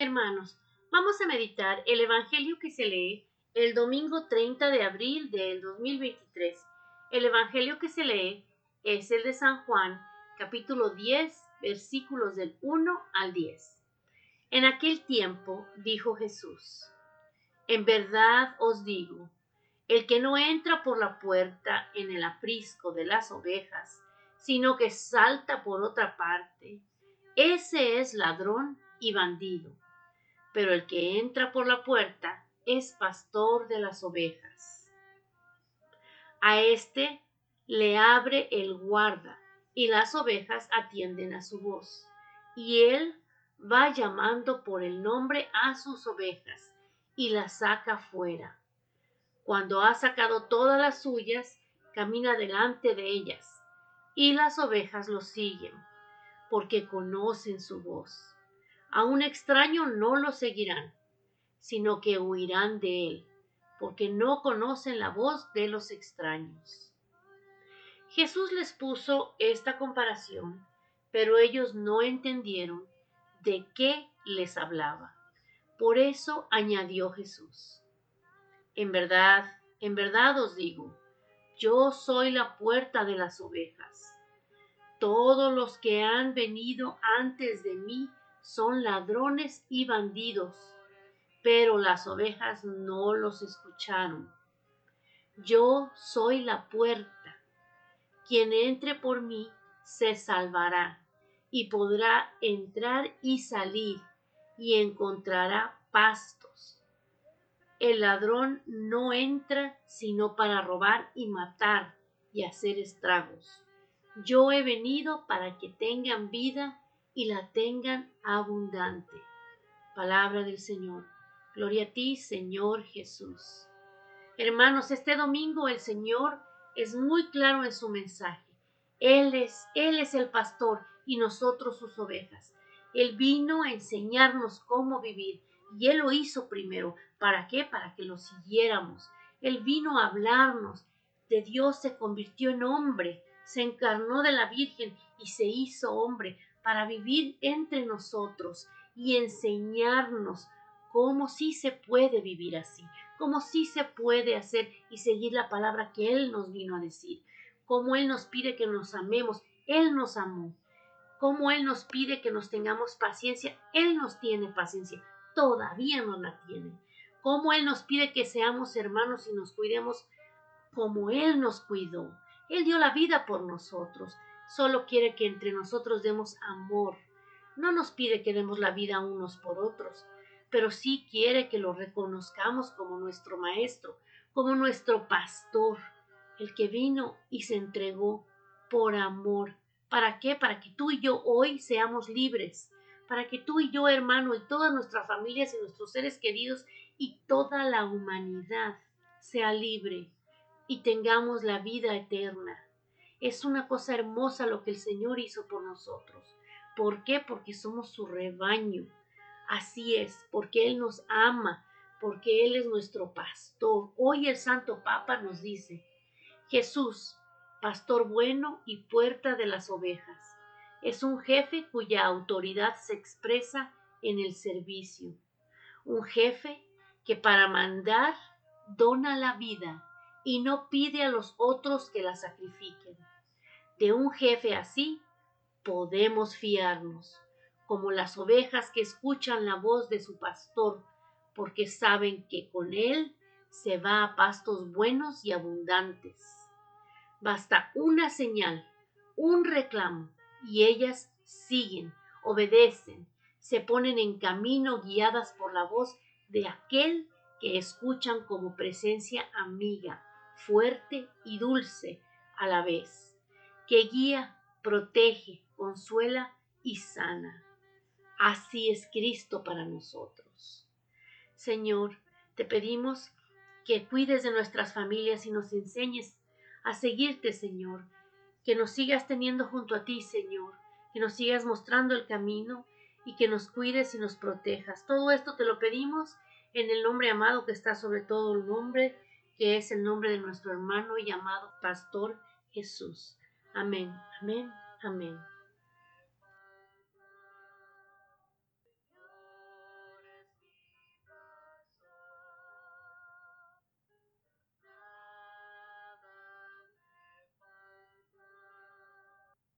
Hermanos, vamos a meditar el Evangelio que se lee el domingo 30 de abril del 2023. El Evangelio que se lee es el de San Juan, capítulo 10, versículos del 1 al 10. En aquel tiempo dijo Jesús, En verdad os digo, el que no entra por la puerta en el aprisco de las ovejas, sino que salta por otra parte, ese es ladrón y bandido. Pero el que entra por la puerta es pastor de las ovejas. A éste le abre el guarda, y las ovejas atienden a su voz. Y él va llamando por el nombre a sus ovejas, y las saca fuera. Cuando ha sacado todas las suyas, camina delante de ellas, y las ovejas lo siguen, porque conocen su voz. A un extraño no lo seguirán, sino que huirán de él, porque no conocen la voz de los extraños. Jesús les puso esta comparación, pero ellos no entendieron de qué les hablaba. Por eso añadió Jesús, En verdad, en verdad os digo, yo soy la puerta de las ovejas. Todos los que han venido antes de mí son ladrones y bandidos, pero las ovejas no los escucharon. Yo soy la puerta. Quien entre por mí se salvará y podrá entrar y salir y encontrará pastos. El ladrón no entra sino para robar y matar y hacer estragos. Yo he venido para que tengan vida y la tengan abundante. Palabra del Señor. Gloria a ti, Señor Jesús. Hermanos, este domingo el Señor es muy claro en su mensaje. Él es, Él es el pastor y nosotros sus ovejas. Él vino a enseñarnos cómo vivir y Él lo hizo primero. ¿Para qué? Para que lo siguiéramos. Él vino a hablarnos. De Dios se convirtió en hombre, se encarnó de la Virgen y se hizo hombre para vivir entre nosotros y enseñarnos cómo sí se puede vivir así, cómo sí se puede hacer y seguir la palabra que Él nos vino a decir, cómo Él nos pide que nos amemos, Él nos amó, cómo Él nos pide que nos tengamos paciencia, Él nos tiene paciencia, todavía no la tiene, cómo Él nos pide que seamos hermanos y nos cuidemos como Él nos cuidó, Él dio la vida por nosotros, solo quiere que entre nosotros demos amor. No nos pide que demos la vida unos por otros, pero sí quiere que lo reconozcamos como nuestro Maestro, como nuestro Pastor, el que vino y se entregó por amor. ¿Para qué? Para que tú y yo hoy seamos libres, para que tú y yo, hermano, y todas nuestras familias y nuestros seres queridos y toda la humanidad sea libre y tengamos la vida eterna. Es una cosa hermosa lo que el Señor hizo por nosotros. ¿Por qué? Porque somos su rebaño. Así es, porque Él nos ama, porque Él es nuestro pastor. Hoy el Santo Papa nos dice, Jesús, pastor bueno y puerta de las ovejas, es un jefe cuya autoridad se expresa en el servicio. Un jefe que para mandar dona la vida y no pide a los otros que la sacrifiquen. De un jefe así podemos fiarnos, como las ovejas que escuchan la voz de su pastor, porque saben que con él se va a pastos buenos y abundantes. Basta una señal, un reclamo, y ellas siguen, obedecen, se ponen en camino guiadas por la voz de aquel que escuchan como presencia amiga, fuerte y dulce a la vez que guía, protege, consuela y sana. Así es Cristo para nosotros. Señor, te pedimos que cuides de nuestras familias y nos enseñes a seguirte, Señor, que nos sigas teniendo junto a ti, Señor, que nos sigas mostrando el camino y que nos cuides y nos protejas. Todo esto te lo pedimos en el nombre amado que está sobre todo el nombre, que es el nombre de nuestro hermano y amado Pastor Jesús. Amén, amén, amén.